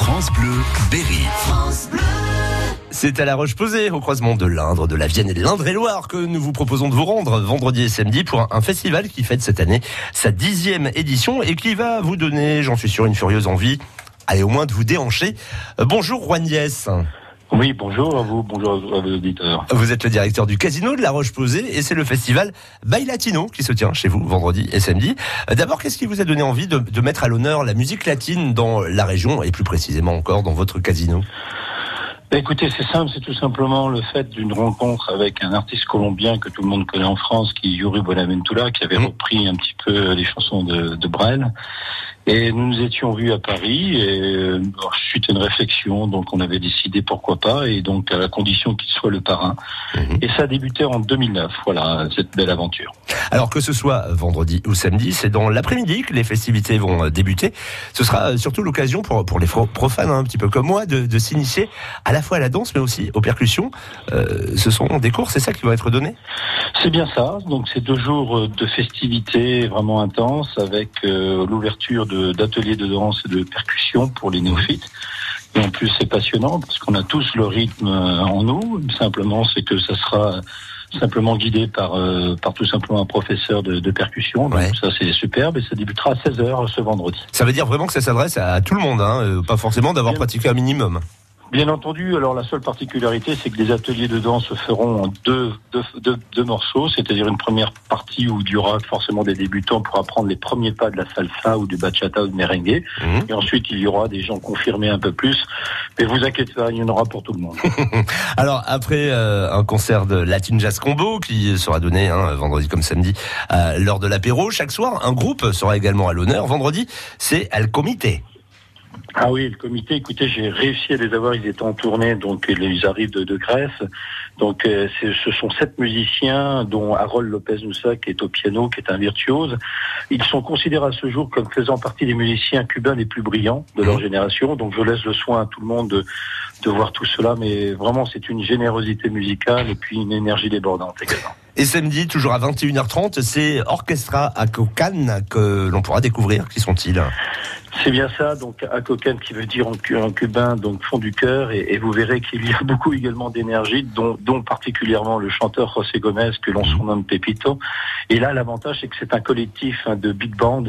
France Bleu, Berry. C'est à la Roche-Posay, au croisement de l'Indre, de la Vienne et de l'Indre-et-Loire, que nous vous proposons de vous rendre vendredi et samedi pour un, festival qui fête cette année sa dixième édition et qui va vous donner, j'en suis sûr, une furieuse envie, allez au moins de vous déhancher. Euh, bonjour Juan Yes. Oui, bonjour à vous, bonjour à vos auditeurs. Vous êtes le directeur du casino de la Roche-Posay et c'est le festival Bail Latino qui se tient chez vous vendredi et samedi. Euh, D'abord, qu'est-ce qui vous a donné envie de, de mettre à l'honneur la musique latine dans la région et plus précisément encore dans votre casino? Écoutez, c'est simple, c'est tout simplement le fait d'une rencontre avec un artiste colombien que tout le monde connaît en France, qui est Yuri Bonaventura, qui avait Mhm. repris un petit peu les chansons de, de Brel. Et nous nous étions vus à Paris, et euh, suite à une réflexion, donc on avait décidé pourquoi pas, et donc à la condition qu'il soit le parrain. Mhm. Et ça a débuté en 2009, voilà, cette belle aventure. Alors que ce soit vendredi ou samedi, c'est dans l'après-midi que les festivités vont euh, débuter. Ce sera euh, surtout l'occasion pour, pour les profanes, hein, un petit peu comme moi, de, de s'initier à la fois à la danse mais aussi aux percussions. Euh, ce sont des cours, c'est ça qui va être donné? C'est bien ça. Donc c'est deux jours de festivités vraiment intenses avec euh, l'ouverture d'ateliers de, danse et de percussion pour les néophytes. Et en plus c'est passionnant parce qu'on a tous le rythme euh, en nous. Simplement c'est que ça sera simplement guidé par euh, par tout simplement un professeur de, de percussion. Donc Ouais. ça c'est superbe et ça débutera à 16h ce vendredi. Ça veut dire vraiment que ça s'adresse à tout le monde, hein, euh, pas forcément d'avoir pratiqué un minimum. Bien entendu, alors la seule particularité, c'est que les ateliers de danse se feront en deux, deux, deux, deux morceaux, c'est-à-dire une première partie où il y aura forcément des débutants pour apprendre les premiers pas de la salsa ou du bachata ou du merengue, Mhm. et ensuite il y aura des gens confirmés un peu plus, mais vous inquiétez pas, il y en aura pour tout le monde. Alors après euh, un concert de Latin Jazz Combo qui sera donné hein, vendredi comme samedi l'heure de l'apéro, chaque soir un groupe sera également à l'honneur. Vendredi, c'est Al Comité. Ah oui, le comité, écoutez, j'ai réussi à les avoir, ils étaient en tournée, donc ils arrivent de, de Grèce. Donc euh, ce sont sept musiciens, dont Harold Lopez Noussa, qui est au piano, qui est un virtuose. Ils sont considérés à ce jour comme faisant partie des musiciens cubains les plus brillants de leur Mhm. génération. Donc je laisse le soin à tout le monde de, de voir tout cela, mais vraiment c'est une générosité musicale et puis une énergie débordante également. Et samedi, toujours à 21h30, c'est Orchestra à Cocan que l'on pourra découvrir. Qui sont-ils? C'est bien ça, donc Acocan qui veut dire en, cu- en cubain, donc fond du cœur, et, et vous verrez qu'il y a beaucoup également d'énergie, dont, dont particulièrement le chanteur José Gomez, que l'on surnomme Pepito. Et là, l'avantage, c'est que c'est un collectif hein, de big band,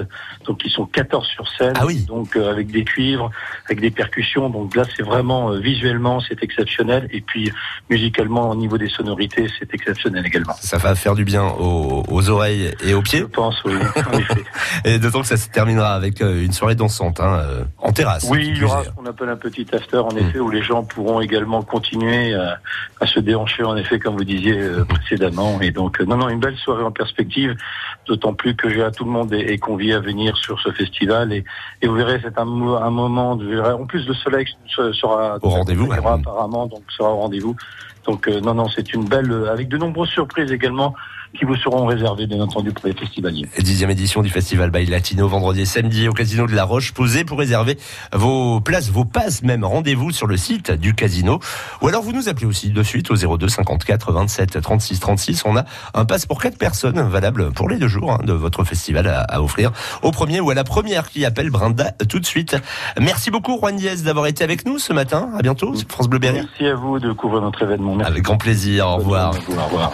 donc ils sont 14 sur scène, Ah oui. donc euh, avec des cuivres, avec des percussions, donc là c'est vraiment, euh, visuellement, c'est exceptionnel, et puis musicalement, au niveau des sonorités, c'est exceptionnel également. Ça va faire du bien aux, aux oreilles et aux Je pieds. pense, oui, en effet. Et d'autant que ça se terminera avec euh, une soirée dansante hein, euh, en terrasse. Oui, il y aura ce qu'on appelle un petit after, en effet, où les gens pourront également continuer à, à se déhancher, en effet, comme vous disiez euh, précédemment. Et donc, euh, non, non, une belle soirée en perspective, d'autant plus que j'ai à tout le monde est, est convié à venir sur ce festival. Et, et vous verrez, c'est un, mo- un moment, de, en plus, le soleil se- sera Au rendez-vous, ouais. apparemment, donc sera au rendez-vous. Donc, euh, non, non, c'est une belle, euh, avec de nombreuses surprises également, qui vous seront réservées, bien entendu, pour les festivaliers. Dixième édition du festival Bail Latino, vendredi et samedi au casino de la Roche. Posez pour réserver vos places, vos passes même. Rendez-vous sur le site du casino. Ou alors vous nous appelez aussi de suite au 02 54 27 36 36. On a un passe pour quatre personnes valable pour les deux jours hein, de votre festival à, à offrir au premier ou à la première qui appelle Brenda tout de suite. Merci beaucoup Juan Diaz d'avoir été avec nous ce matin. À bientôt France Bleu Berry. Merci à vous de couvrir notre événement. Merci. Avec grand plaisir. Au revoir. Au revoir.